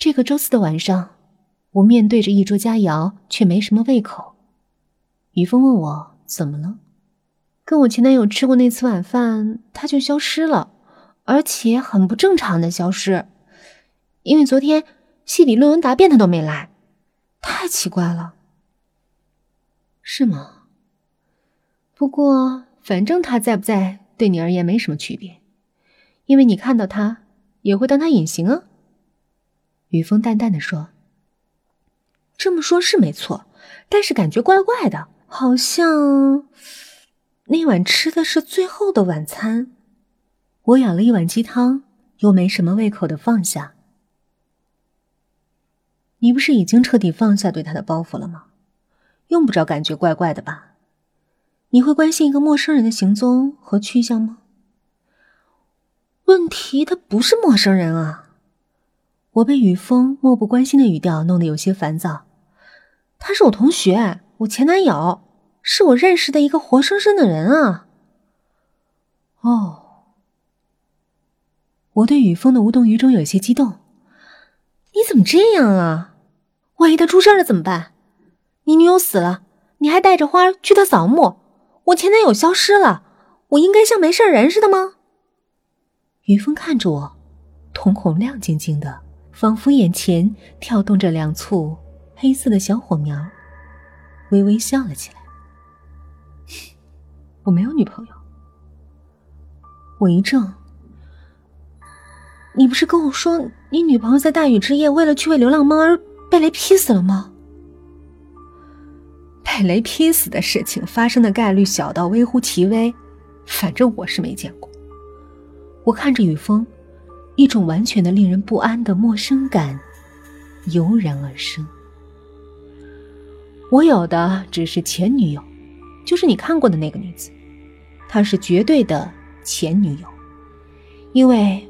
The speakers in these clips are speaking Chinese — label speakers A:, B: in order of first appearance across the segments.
A: 这个周四的晚上，我面对着一桌佳肴，却没什么胃口。于峰问我怎么了，跟我前男友吃过那次晚饭，他就消失了，而且很不正常的消失。因为昨天系里论文答辩他都没来，太奇怪了。是吗？不过反正他在不在，对你而言没什么区别，因为你看到他也会当他隐形啊。雨峰淡淡的说：“这么说，是没错，但是感觉怪怪的，好像那晚吃的是最后的晚餐。”我舀了一碗鸡汤，又没什么胃口的放下。你不是已经彻底放下对他的包袱了吗？用不着感觉怪怪的吧？你会关心一个陌生人的行踪和去向吗？问题他不是陌生人啊。我被雨峰漠不关心的语调弄得有些烦躁。他是我同学，我前男友，是我认识的一个活生生的人啊。哦，我对雨峰的无动于衷有些激动。你怎么这样啊？万一他出事了怎么办？你女友死了，你还带着花去他扫墓，我前男友消失了，我应该像没事人似的吗？雨峰看着我，瞳孔亮晶晶的。仿佛眼前跳动着两簇黑色的小火苗，微微笑了起来。我没有女朋友。我一怔。你不是跟我说你女朋友在大雨之夜为了去喂流浪猫而被雷劈死了吗？被雷劈死的事情发生的概率小到微乎其微，反正我是没见过。我看着雨峰。一种完全的令人不安的陌生感油然而生。我有的只是前女友，就是你看过的那个女子，她是绝对的前女友，因为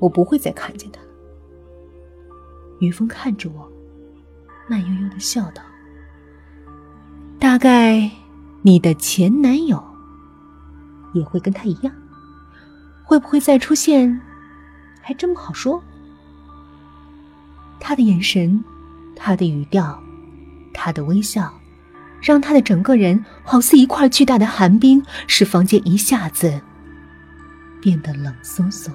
A: 我不会再看见她。了。于峰看着我，慢悠悠的笑道：“大概你的前男友也会跟他一样，会不会再出现？”还真不好说。他的眼神，他的语调，他的微笑，让他的整个人好似一块巨大的寒冰，使房间一下子变得冷飕飕的。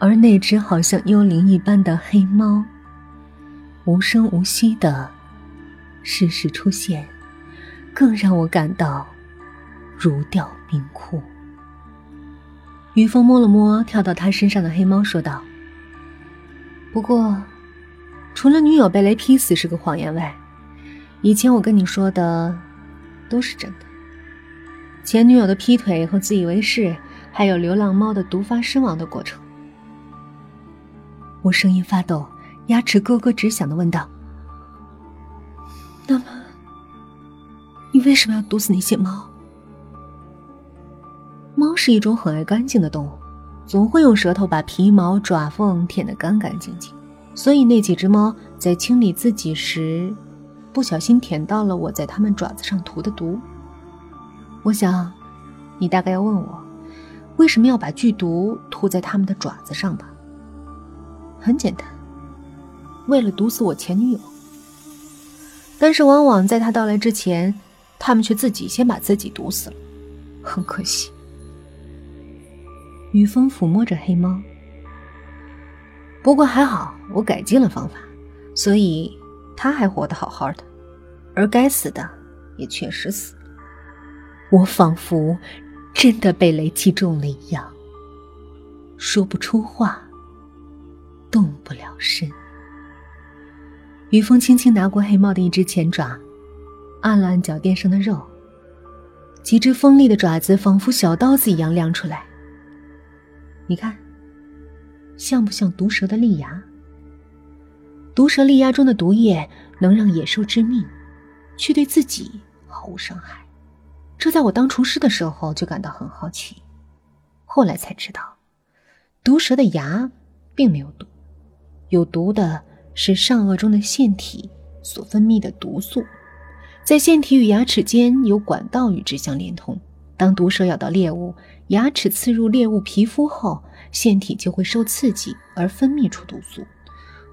A: 而那只好像幽灵一般的黑猫，无声无息的适时出现，更让我感到如掉冰窟。于峰摸了摸跳到他身上的黑猫，说道：“不过，除了女友被雷劈死是个谎言外，以前我跟你说的都是真的。前女友的劈腿和自以为是，还有流浪猫的毒发身亡的过程。”我声音发抖，牙齿咯咯直响的问道：“那么，你为什么要毒死那些猫？”是一种很爱干净的动物，总会用舌头把皮毛、爪缝舔得干干净净。所以那几只猫在清理自己时，不小心舔到了我在它们爪子上涂的毒。我想，你大概要问我，为什么要把剧毒涂在它们的爪子上吧？很简单，为了毒死我前女友。但是往往在她到来之前，他们却自己先把自己毒死了，很可惜。雨峰抚摸着黑猫，不过还好，我改进了方法，所以他还活得好好的，而该死的也确实死了。我仿佛真的被雷击中了一样，说不出话，动不了身。雨峰轻轻拿过黑猫的一只前爪，按了按脚垫上的肉，几只锋利的爪子仿佛小刀子一样亮出来。你看，像不像毒蛇的利牙？毒蛇利牙中的毒液能让野兽致命，却对自己毫无伤害。这在我当厨师的时候就感到很好奇，后来才知道，毒蛇的牙并没有毒，有毒的是上颚中的腺体所分泌的毒素，在腺体与牙齿间有管道与之相连通。当毒蛇咬到猎物，牙齿刺入猎物皮肤后，腺体就会受刺激而分泌出毒素。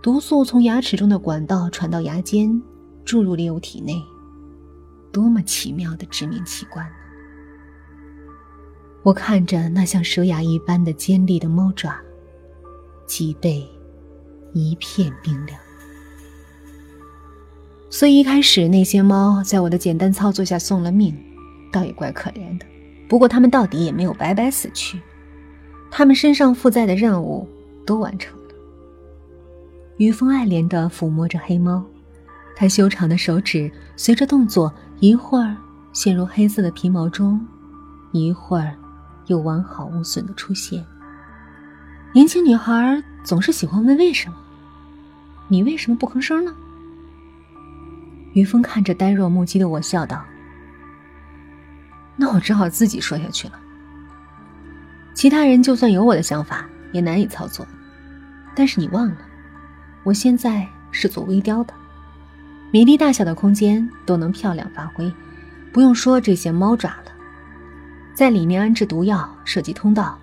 A: 毒素从牙齿中的管道传到牙尖，注入猎物体内，多么奇妙的致命器官！我看着那像蛇牙一般的尖利的猫爪，脊背一片冰凉。所以一开始那些猫在我的简单操作下送了命，倒也怪可怜的。不过他们到底也没有白白死去，他们身上负载的任务都完成了。于峰爱怜地抚摸着黑猫，他修长的手指随着动作一会儿陷入黑色的皮毛中，一会儿又完好无损的出现。年轻女孩总是喜欢问为什么，你为什么不吭声呢？于峰看着呆若木鸡的我，笑道：“那我只好自己说下去了。其他人就算有我的想法，也难以操作。但是你忘了。”我现在是做微雕的，米粒大小的空间都能漂亮发挥，不用说这些猫爪了，在里面安置毒药，设计通道，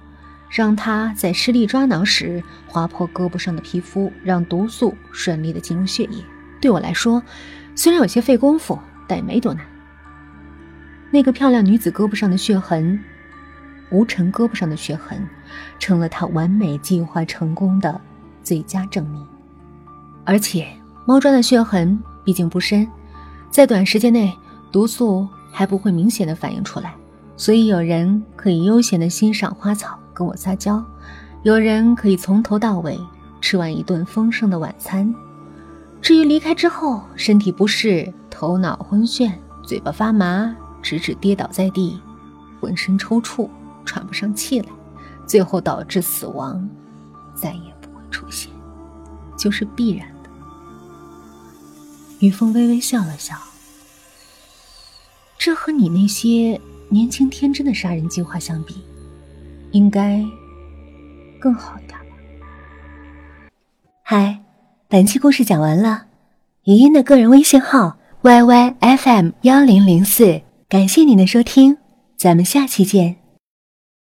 A: 让它在施力抓挠时划破胳膊上的皮肤，让毒素顺利的进入血液。对我来说，虽然有些费功夫，但也没多难。那个漂亮女子胳膊上的血痕，吴尘胳膊上的血痕，成了他完美计划成功的最佳证明。而且猫抓的血痕毕竟不深，在短时间内毒素还不会明显的反映出来，所以有人可以悠闲的欣赏花草，跟我撒娇；有人可以从头到尾吃完一顿丰盛的晚餐。至于离开之后身体不适、头脑昏眩、嘴巴发麻、直直跌倒在地、浑身抽搐、喘不上气来，最后导致死亡，再也不会出现。就是必然的。于峰微微笑了笑，这和你那些年轻天真的杀人计划相比，应该更好一点吧。
B: 嗨，本期故事讲完了，语音的个人微信号 yy fm 幺零零四，感谢您的收听，咱们下期见。